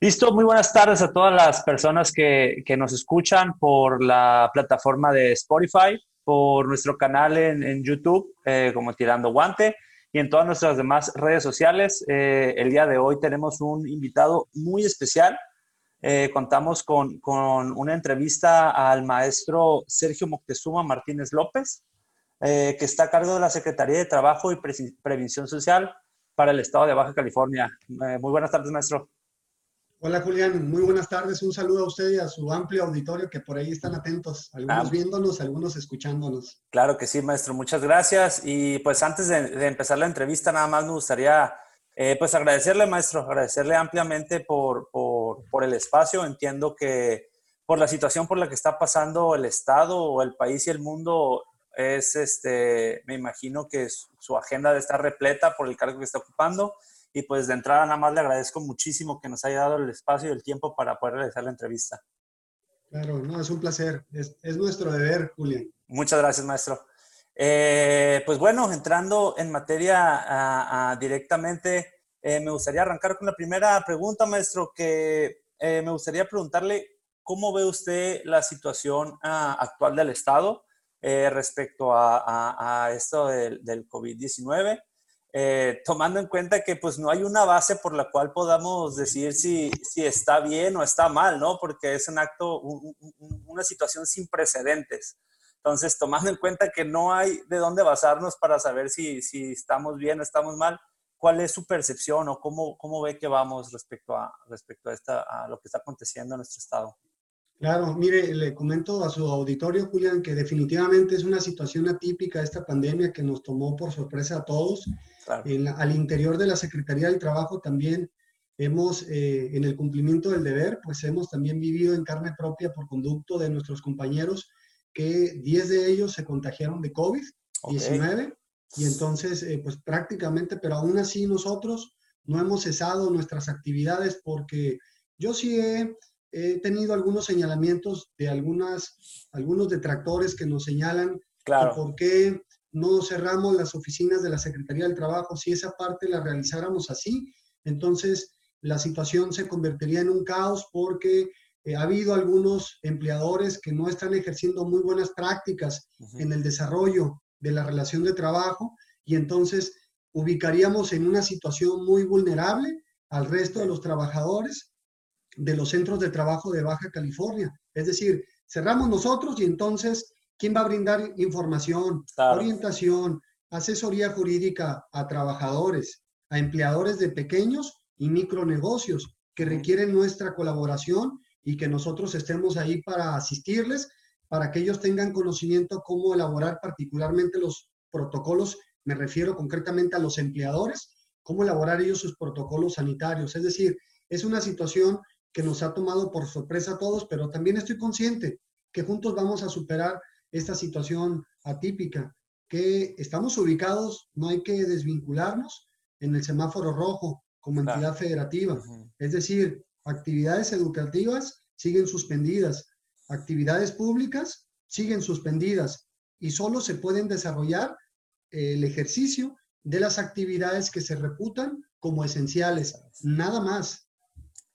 Listo, muy buenas tardes a todas las personas que, nos escuchan por la plataforma de Spotify, por nuestro canal en, YouTube eh, como Tirando Guante y en todas nuestras demás redes sociales. Eh, el día de hoy tenemos un invitado muy especial. Eh, contamos con, con, una entrevista al maestro Sergio Moctezuma Martínez López, que está a cargo de la Secretaría de Trabajo y Prevención Social para el Estado de Baja California. muy buenas tardes, maestro. Hola Julián, muy buenas tardes. Un saludo a usted y a su amplio auditorio que por ahí están atentos, algunos ah. viéndonos, algunos escuchándonos. Claro que sí, maestro. Muchas gracias. Y pues antes de, empezar la entrevista, nada más me gustaría eh, pues agradecerle, maestro, agradecerle ampliamente por, por, el espacio. Entiendo que por la situación por la que está pasando el Estado o el país y el mundo, es este, me imagino que su agenda estar repleta por el cargo que está ocupando. Y pues de entrada nada más le agradezco muchísimo que nos haya dado el espacio y el tiempo para poder realizar la entrevista. Claro, no, es un placer. Es, nuestro deber, Julián. Muchas gracias, maestro. Eh, pues bueno, entrando en materia directamente, eh, me gustaría arrancar con la primera pregunta, maestro, que eh, me gustaría preguntarle cómo ve usted la situación ah, actual del Estado respecto a, esto del, del COVID-19 eh, tomando en cuenta que pues no hay una base por la cual podamos decir si, si está bien o está mal, ¿no? Porque es un acto, una situación sin precedentes. Entonces, tomando en cuenta que no hay de dónde basarnos para saber si, si estamos bien o estamos mal, ¿cuál es su percepción o cómo, cómo ve que vamos respecto, a, respecto a, esta, a lo que está aconteciendo en nuestro estado? Claro, mire, le comento a su auditorio, Julián, que definitivamente es una situación atípica esta pandemia que nos tomó por sorpresa a todos. al interior de la Secretaría del Trabajo también hemos, eh, en el cumplimiento del deber, pues hemos también vivido en carne propia por conducto de nuestros compañeros que 10 de ellos se contagiaron de COVID-19 y entonces, eh, pues prácticamente, pero aún así nosotros no hemos cesado nuestras actividades porque yo sí he he tenido algunos señalamientos de algunas, algunos detractores que nos señalan claro. por qué no cerramos las oficinas de la Secretaría del Trabajo. Si esa parte la realizáramos así, entonces la situación se convertiría en un caos porque eh, ha habido algunos empleadores que no están ejerciendo muy buenas prácticas en el desarrollo de la relación de trabajo y entonces ubicaríamos en una situación muy vulnerable al resto de los trabajadores de los centros de trabajo de Baja California. Es decir, cerramos nosotros y entonces, ¿quién va a brindar información, orientación, asesoría jurídica a trabajadores, a empleadores de pequeños y micronegocios que requieren nuestra colaboración y que nosotros estemos ahí para asistirles, para que ellos tengan conocimiento cómo elaborar particularmente los protocolos, me refiero concretamente a los empleadores, cómo elaborar ellos sus protocolos sanitarios. Es decir, es una situación que nos ha tomado por sorpresa a todos, pero también estoy consciente que juntos vamos a superar esta situación atípica, que estamos ubicados, no hay que desvincularnos en el semáforo rojo como entidad federativa. Es decir, actividades educativas siguen suspendidas, actividades públicas siguen suspendidas y solo se pueden desarrollar el ejercicio de las actividades que se reputan como esenciales, nada más.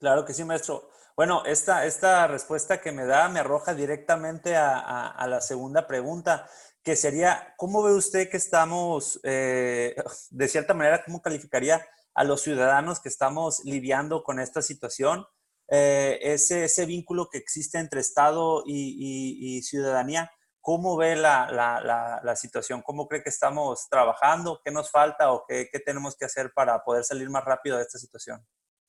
Claro que sí, maestro. Bueno, esta, esta respuesta que me da me arroja directamente a, la segunda pregunta, que sería, ¿cómo ve usted que estamos, eh, de cierta manera, cómo calificaría a los ciudadanos que estamos lidiando con esta situación? Eh, ese, ese, vínculo que existe entre Estado y, ciudadanía, ¿cómo ve la, la, situación? ¿Cómo cree que estamos trabajando? ¿Qué nos falta o qué, qué tenemos que hacer para poder salir más rápido de esta situación?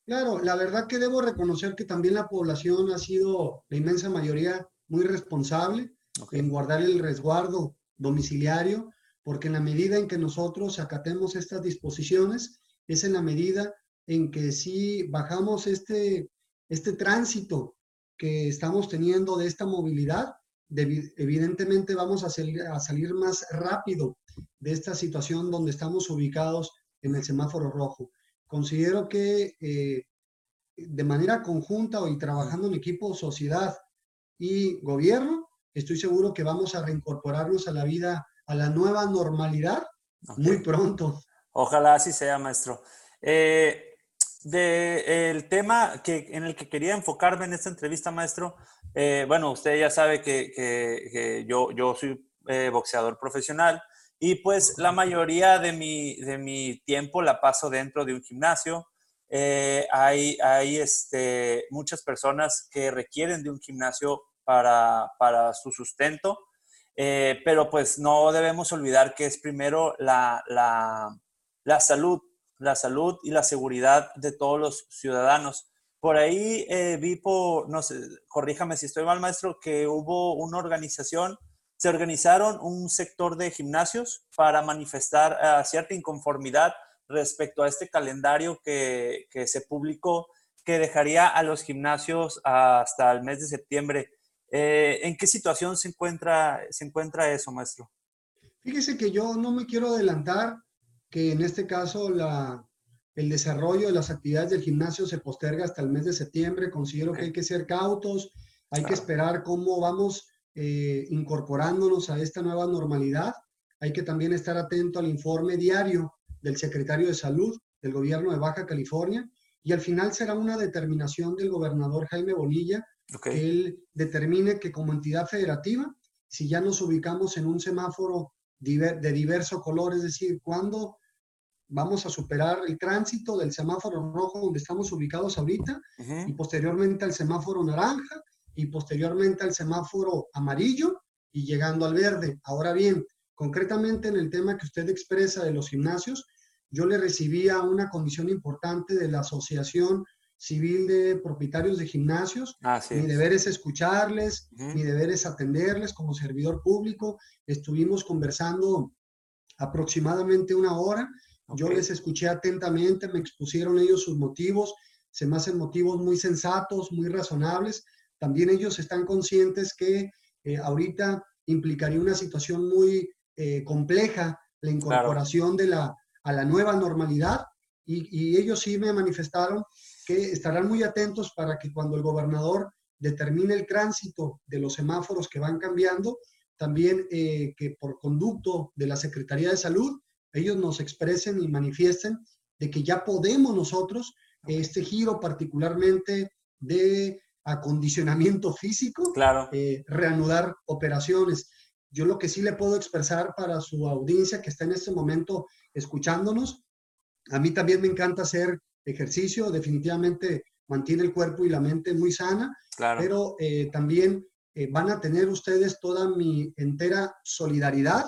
Claro, la verdad que debo reconocer que también la población ha sido, la inmensa mayoría, muy responsable en guardar el resguardo domiciliario, porque en la medida en que nosotros acatemos estas disposiciones, es en la medida en que si bajamos este, este tránsito que estamos teniendo de esta movilidad, evidentemente vamos a salir, a salir más rápido de esta situación donde estamos ubicados en el semáforo rojo considero que eh, de manera conjunta y trabajando en equipo, sociedad y gobierno, estoy seguro que vamos a reincorporarnos a la vida, a la nueva normalidad muy pronto. Ojalá así sea, maestro. Eh, de el tema que, en el que quería enfocarme en esta entrevista, maestro, eh, bueno, usted ya sabe que, que, yo, yo soy eh, boxeador profesional y pues la mayoría de mi, de mi tiempo la paso dentro de un gimnasio. Eh, hay hay este, muchas personas que requieren de un gimnasio para, para su sustento, pero pues no debemos olvidar que es primero la, la, la salud la salud y la seguridad de todos los ciudadanos. Por ahí eh, vi, por, no sé, corríjame si estoy mal, maestro, que hubo una organización, se organizaron un sector de gimnasios para manifestar eh, cierta inconformidad respecto a este calendario que, que, se publicó, que dejaría a los gimnasios hasta el mes de septiembre. Eh, ¿En qué situación se encuentra, se encuentra eso, maestro? Fíjese que yo no me quiero adelantar que en este caso la, el desarrollo de las actividades del gimnasio se posterga hasta el mes de septiembre. Considero que hay que ser cautos, hay que esperar cómo vamos eh, incorporándonos a esta nueva normalidad. Hay que también estar atento al informe diario del secretario de Salud del gobierno de Baja California y al final será una determinación del gobernador Jaime Bonilla que él determine que como entidad federativa, si ya nos ubicamos en un semáforo de diverso color, es decir, cuando vamos a superar el tránsito del semáforo rojo donde estamos ubicados ahorita y posteriormente al semáforo naranja y posteriormente al semáforo amarillo y llegando al verde. Ahora bien, concretamente en el tema que usted expresa de los gimnasios, yo le recibía una comisión importante de la Asociación Civil de Propietarios de Gimnasios. mi deber es escucharles, mi deber es atenderles como servidor público. Estuvimos conversando aproximadamente una hora yo les escuché atentamente, me expusieron ellos sus motivos, se me hacen motivos muy sensatos, muy razonables. También ellos están conscientes que eh, ahorita implicaría una situación muy eh, compleja la incorporación de la, a la nueva normalidad y, ellos sí me manifestaron que estarán muy atentos para que cuando el gobernador determine el tránsito de los semáforos que van cambiando, también eh, que por conducto de la Secretaría de Salud ellos nos expresen y manifiesten de que ya podemos nosotros, este giro particularmente de acondicionamiento físico, claro. Eh, reanudar operaciones. Yo lo que sí le puedo expresar para su audiencia que está en este momento escuchándonos, a mí también me encanta hacer ejercicio, definitivamente mantiene el cuerpo y la mente muy sana, claro. pero eh, también eh, van a tener ustedes toda mi entera solidaridad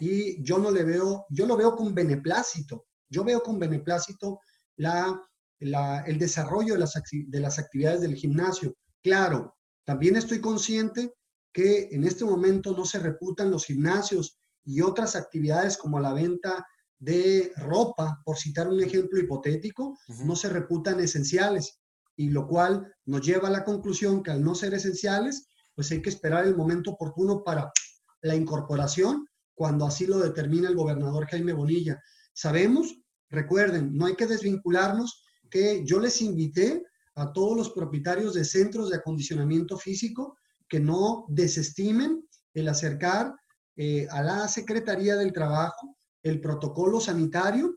y yo no le veo, yo lo veo con beneplácito. Yo veo con beneplácito la, el desarrollo de las, de las actividades del gimnasio. Claro, también estoy consciente que en este momento no se reputan los gimnasios y otras actividades como la venta de ropa, por citar un ejemplo hipotético, no se reputan esenciales, y lo cual nos lleva a la conclusión que al no ser esenciales, pues hay que esperar el momento oportuno para la incorporación cuando así lo determina el gobernador Jaime Bonilla. Sabemos, recuerden, no hay que desvincularnos, que yo les invité a todos los propietarios de centros de acondicionamiento físico que no desestimen el acercar eh, a la Secretaría del Trabajo el protocolo sanitario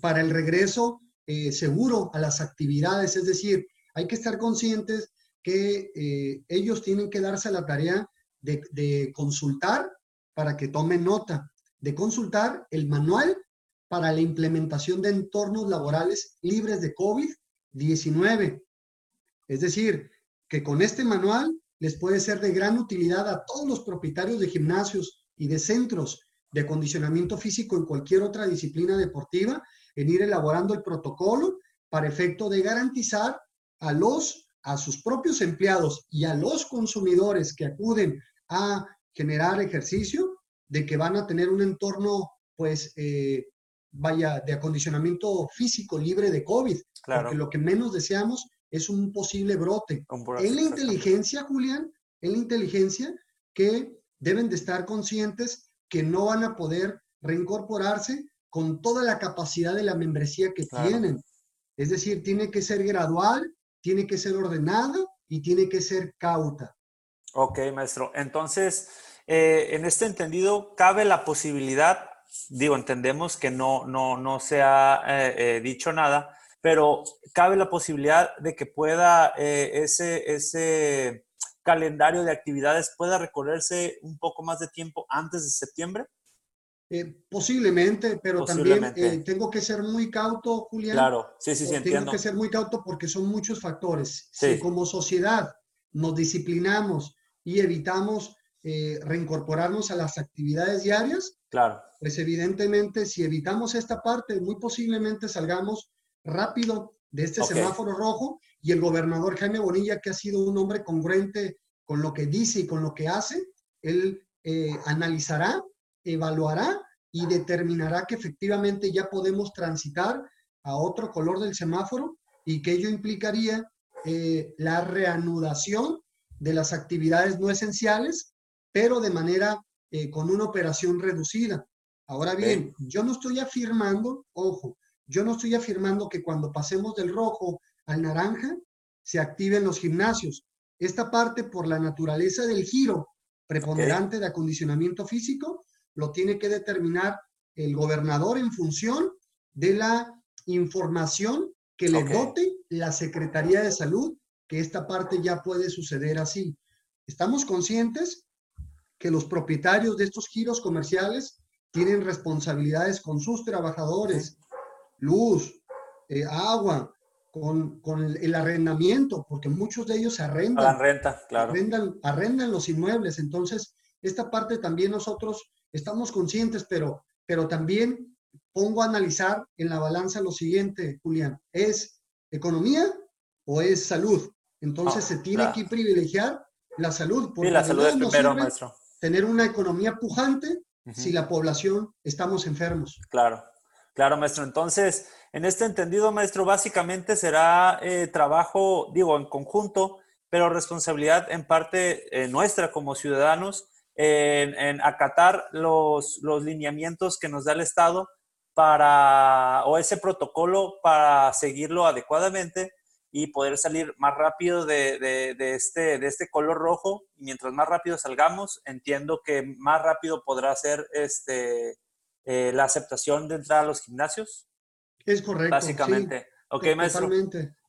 para el regreso eh, seguro a las actividades. Es decir, hay que estar conscientes que eh, ellos tienen que darse la tarea de, de consultar para que tomen nota de consultar el manual para la implementación de entornos laborales libres de COVID-19. Es decir, que con este manual les puede ser de gran utilidad a todos los propietarios de gimnasios y de centros de acondicionamiento físico en cualquier otra disciplina deportiva en ir elaborando el protocolo para efecto de garantizar a los a sus propios empleados y a los consumidores que acuden a generar ejercicio, de que van a tener un entorno, pues, eh, vaya, de acondicionamiento físico libre de COVID. Claro. Porque lo que menos deseamos es un posible brote. En la inteligencia, Julián, en la inteligencia que deben de estar conscientes que no van a poder reincorporarse con toda la capacidad de la membresía que tienen. Es decir, tiene que ser gradual, tiene que ser ordenada y tiene que ser cauta. Ok, maestro. Entonces, eh, en este entendido, cabe la posibilidad, digo, entendemos que no, no, no se ha eh, eh, dicho nada, pero cabe la posibilidad de que pueda eh, ese, ese calendario de actividades pueda recorrerse un poco más de tiempo antes de septiembre. Posiblemente, pero también tengo que ser muy cauto, Julián. Claro, sí, sí, sí, Tengo que ser muy cauto porque son muchos factores. Si como sociedad nos disciplinamos y evitamos eh, reincorporarnos a las actividades diarias, claro. pues evidentemente si evitamos esta parte, muy posiblemente salgamos rápido de este semáforo rojo y el gobernador Jaime Bonilla, que ha sido un hombre congruente con lo que dice y con lo que hace, él analizará evaluará y determinará que efectivamente ya podemos transitar a otro color del semáforo y que ello implicaría eh, la reanudación de las actividades no esenciales, pero de manera eh, con una operación reducida. Ahora bien, yo no estoy afirmando, ojo, yo no estoy afirmando que cuando pasemos del rojo al naranja se activen los gimnasios. Esta parte, por la naturaleza del giro preponderante de acondicionamiento físico, lo tiene que determinar el gobernador en función de la información que le dote la Secretaría de Salud, que esta parte ya puede suceder así. Estamos conscientes que los propietarios de estos giros comerciales tienen responsabilidades con sus trabajadores, luz, eh, agua, con, el, arrendamiento, porque muchos de ellos arrendan. renta, claro. Arrendan, arrendan los inmuebles. Entonces, esta parte también nosotros estamos conscientes, pero, pero también pongo a analizar en la balanza lo siguiente, Julián, ¿es economía o es salud? Entonces se tiene que privilegiar la salud. Porque la salud es primero, maestro. Tener una economía pujante si la población estamos enfermos. Claro, claro, maestro. Entonces, en este entendido, maestro, básicamente será eh, trabajo, digo, en conjunto, pero responsabilidad en parte eh, nuestra como ciudadanos en, acatar los, los, lineamientos que nos da el Estado para, o ese protocolo para seguirlo adecuadamente y poder salir más rápido de, de, este, de este color rojo. Y mientras más rápido salgamos, entiendo que más rápido podrá ser este, eh, la aceptación de entrar a los gimnasios. Es correcto. Básicamente. ok, maestro.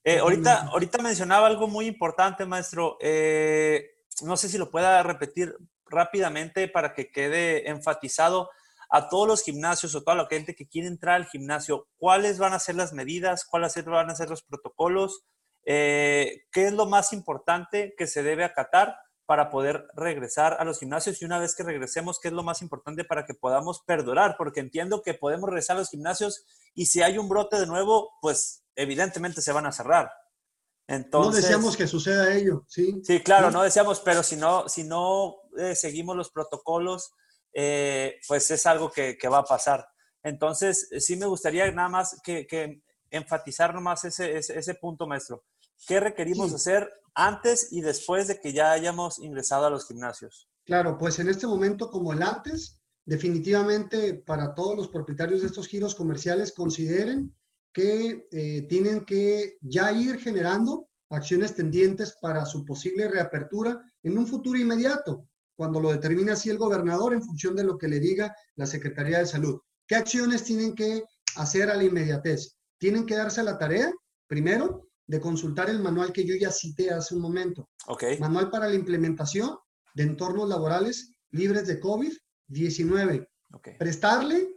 Eh, ahorita, ahorita mencionaba algo muy importante, maestro. Eh, no sé si lo pueda repetir rápidamente para que quede enfatizado a todos los gimnasios o toda la gente que quiere entrar al gimnasio, cuáles van a ser las medidas, cuáles van a ser los protocolos, eh, qué es lo más importante que se debe acatar para poder regresar a los gimnasios y una vez que regresemos, qué es lo más importante para que podamos perdurar, porque entiendo que podemos regresar a los gimnasios y si hay un brote de nuevo, pues evidentemente se van a cerrar. Entonces, no deseamos que suceda ello, ¿sí? Sí, claro, no deseamos, pero si no, si no eh, seguimos los protocolos, eh, pues es algo que, va a pasar. Entonces, sí me gustaría nada más que, enfatizar nomás ese, ese, punto, maestro. ¿Qué requerimos hacer antes y después de que ya hayamos ingresado a los gimnasios? Claro, pues en este momento como el antes, definitivamente para todos los propietarios de estos giros comerciales consideren que eh, tienen que ya ir generando acciones tendientes para su posible reapertura en un futuro inmediato, cuando lo determine así el gobernador en función de lo que le diga la Secretaría de Salud. ¿Qué acciones tienen que hacer a la inmediatez? Tienen que darse la tarea, primero, de consultar el manual que yo ya cité hace un momento. Okay. Manual para la implementación de entornos laborales libres de COVID-19. Prestarle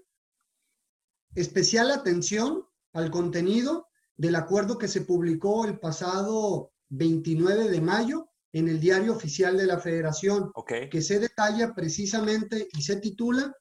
especial atención al contenido del acuerdo que se publicó el pasado 29 de mayo en el diario oficial de la federación, que se detalla precisamente y se titula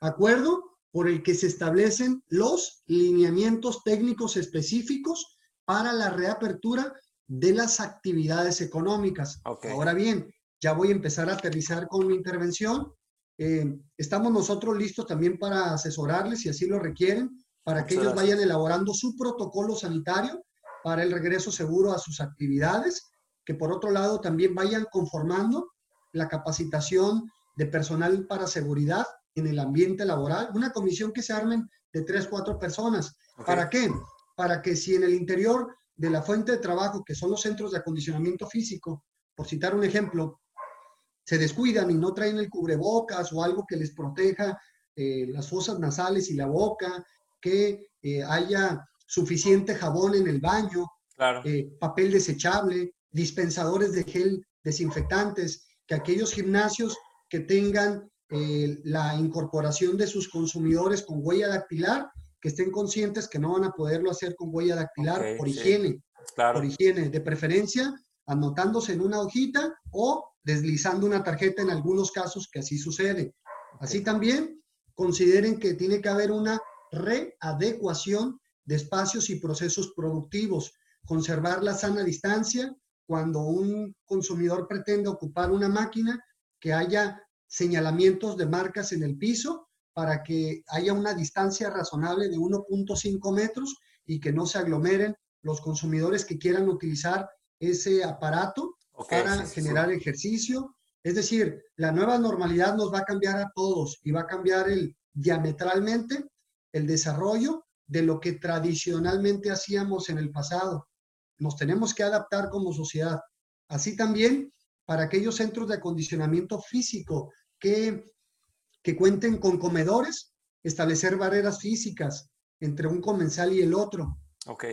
Acuerdo por el que se establecen los lineamientos técnicos específicos para la reapertura de las actividades económicas. Ahora bien, ya voy a empezar a aterrizar con mi intervención. Eh, estamos nosotros listos también para asesorarles si así lo requieren para que ellos vayan elaborando su protocolo sanitario para el regreso seguro a sus actividades, que por otro lado también vayan conformando la capacitación de personal para seguridad en el ambiente laboral, una comisión que se armen de tres, cuatro personas. ¿Para qué? Para que si en el interior de la fuente de trabajo, que son los centros de acondicionamiento físico, por citar un ejemplo, se descuidan y no traen el cubrebocas o algo que les proteja eh, las fosas nasales y la boca, que eh, haya suficiente jabón en el baño, eh, papel desechable, dispensadores de gel desinfectantes, que aquellos gimnasios que tengan la incorporación de sus consumidores con huella dactilar, que estén conscientes que no van a poderlo hacer con huella dactilar por higiene, por higiene, de preferencia anotándose en una hojita o deslizando una tarjeta en algunos casos que así sucede. Así también consideren que tiene que haber una readecuación de espacios y procesos productivos, conservar la sana distancia cuando un consumidor pretende ocupar una máquina, que haya señalamientos de marcas en el piso para que haya una distancia razonable de 1.5 metros y que no se aglomeren los consumidores que quieran utilizar ese aparato para generar ejercicio. Es decir, la nueva normalidad nos va a cambiar a todos y va a cambiar el, diametralmente el desarrollo de lo que tradicionalmente hacíamos en el pasado. Nos tenemos que adaptar como sociedad. Así también para aquellos centros de acondicionamiento físico que, que cuenten con comedores, establecer barreras físicas entre un comensal y el otro. Ok.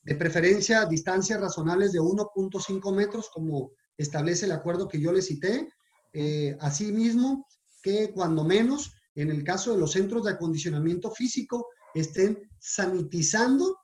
De preferencia, distancias razonables de 1.5 metros, como establece el acuerdo que yo le cité. Eh, asimismo, que cuando menos, en el caso de los centros de acondicionamiento físico, estén sanitizando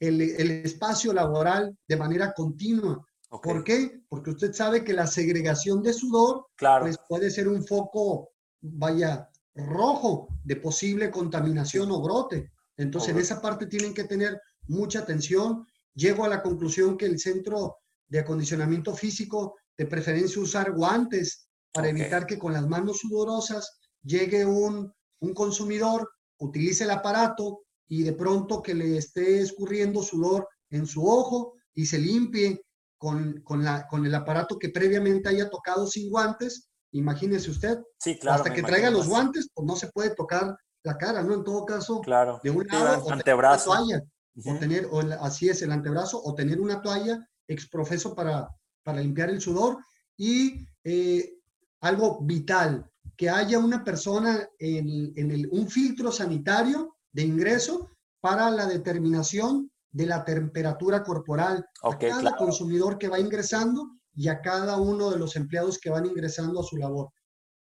el, espacio laboral de manera continua. ¿Por qué? Porque usted sabe que la segregación de sudor pues, puede ser un foco, vaya, rojo de posible contaminación o brote. Entonces, en esa parte tienen que tener mucha atención. Llego a la conclusión que el centro de acondicionamiento físico, de preferencia usar guantes para evitar que con las manos sudorosas llegue un, un consumidor, utilice el aparato y de pronto que le esté escurriendo sudor en su ojo y se limpie con, con, la, con el aparato que previamente haya tocado sin guantes, imagínese usted. Sí, claro. Hasta que traiga los guantes, pues no se puede tocar la cara, ¿no? En todo caso, claro. de un lado, antebrazo. O toalla, o tener, o así es, el antebrazo, o tener una toalla exprofeso para, para limpiar el sudor. Y eh, algo vital, que haya una persona en, en el, un filtro sanitario de ingreso para la determinación de la temperatura corporal a cada consumidor que va ingresando y a cada uno de los empleados que van ingresando a su labor,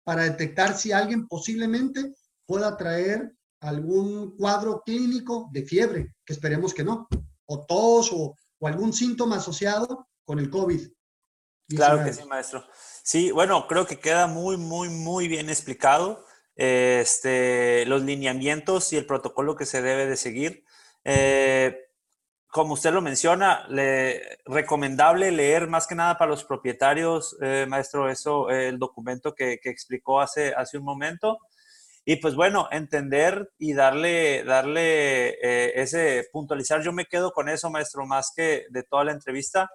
para detectar si alguien posiblemente pueda traer algún cuadro clínico de fiebre, que esperemos que no, o tos o, o algún síntoma asociado con el COVID. Claro que sí, maestro. Sí, bueno, creo que queda muy, muy, muy bien explicado este, los lineamientos y el protocolo que se debe de seguir. Eh, como usted lo menciona, le, recomendable leer más que nada para los propietarios, eh, maestro, eso, el documento que, que, explicó hace, hace un momento. Y pues bueno, entender y darle, darle eh, ese puntualizar. Yo me quedo con eso, maestro, más que de toda la entrevista,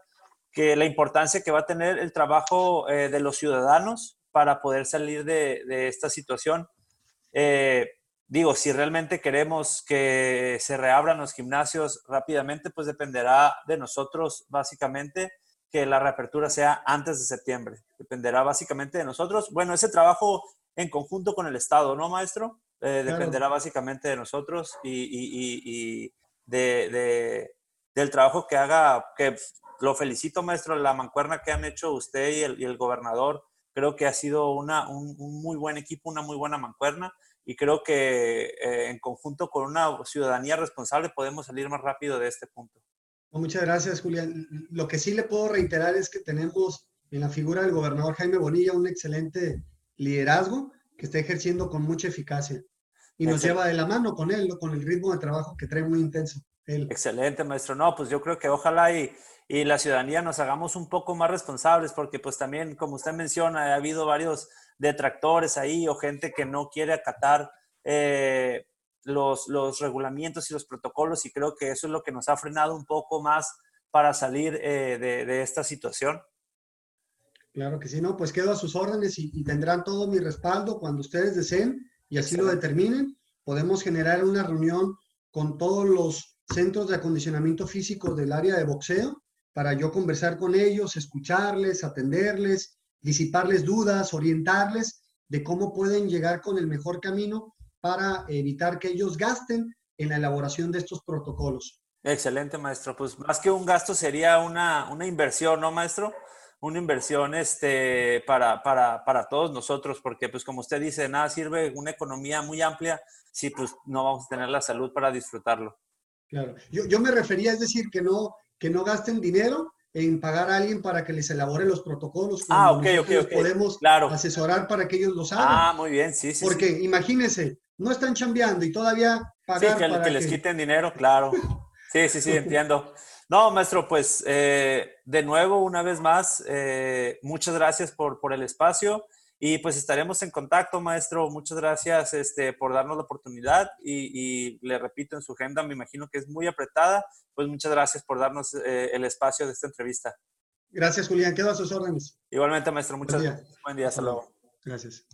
que la importancia que va a tener el trabajo eh, de los ciudadanos para poder salir de, de esta situación. Eh, digo, si realmente queremos que se reabran los gimnasios rápidamente, pues dependerá de nosotros básicamente que la reapertura sea antes de septiembre. Dependerá básicamente de nosotros. Bueno, ese trabajo en conjunto con el Estado, ¿no, maestro? Eh, dependerá básicamente de nosotros y, de, del trabajo que haga, que lo felicito, maestro, la mancuerna que han hecho usted y el, gobernador. Creo que ha sido una, un, un, muy buen equipo, una muy buena mancuerna y creo que eh, en conjunto con una ciudadanía responsable podemos salir más rápido de este punto. Muchas gracias, Julián. Lo que sí le puedo reiterar es que tenemos en la figura del gobernador Jaime Bonilla un excelente liderazgo que está ejerciendo con mucha eficacia y nos lleva de la mano con él, con el ritmo de trabajo que trae muy intenso. Excelente, maestro. No, pues yo creo que ojalá y, y la ciudadanía nos hagamos un poco más responsables porque pues también, como usted menciona, ha habido varios detractores ahí o gente que no quiere acatar eh, los, los regulamientos y los protocolos y creo que eso es lo que nos ha frenado un poco más para salir eh, de, de, esta situación. Claro que sí, no, pues quedo a sus órdenes y, y tendrán todo mi respaldo cuando ustedes deseen y así lo determinen. Podemos generar una reunión con todos los centros de acondicionamiento físico del área de boxeo para yo conversar con ellos, escucharles, atenderles disiparles dudas, orientarles de cómo pueden llegar con el mejor camino para evitar que ellos gasten en la elaboración de estos protocolos. Excelente, maestro. Pues más que un gasto sería una, una inversión, ¿no, maestro? Una inversión este, para, para, para, todos nosotros, porque pues como usted dice, nada sirve una economía muy amplia si pues no vamos a tener la salud para disfrutarlo. Claro, yo, yo me refería, es decir, que no, que no gasten dinero en pagar a alguien para que les elabore los protocolos. Ah, ok, ok, ok. Podemos claro. asesorar para que ellos los hagan. Ah, muy bien, sí, sí. Porque imagínense, no están chambeando y todavía pagar sí, que, para que les quiten dinero, claro. Sí, sí, sí, entiendo. No, maestro, pues eh, de nuevo, una vez más, eh, muchas gracias por, por el espacio. Y pues estaremos en contacto, maestro. Muchas gracias este, por darnos la oportunidad y, le repito, en su agenda me imagino que es muy apretada. Pues muchas gracias por darnos eh, el espacio de esta entrevista. Gracias, Julián. Quedo a sus órdenes. Igualmente, maestro. Muchas gracias. Buen día. Hasta luego. Gracias.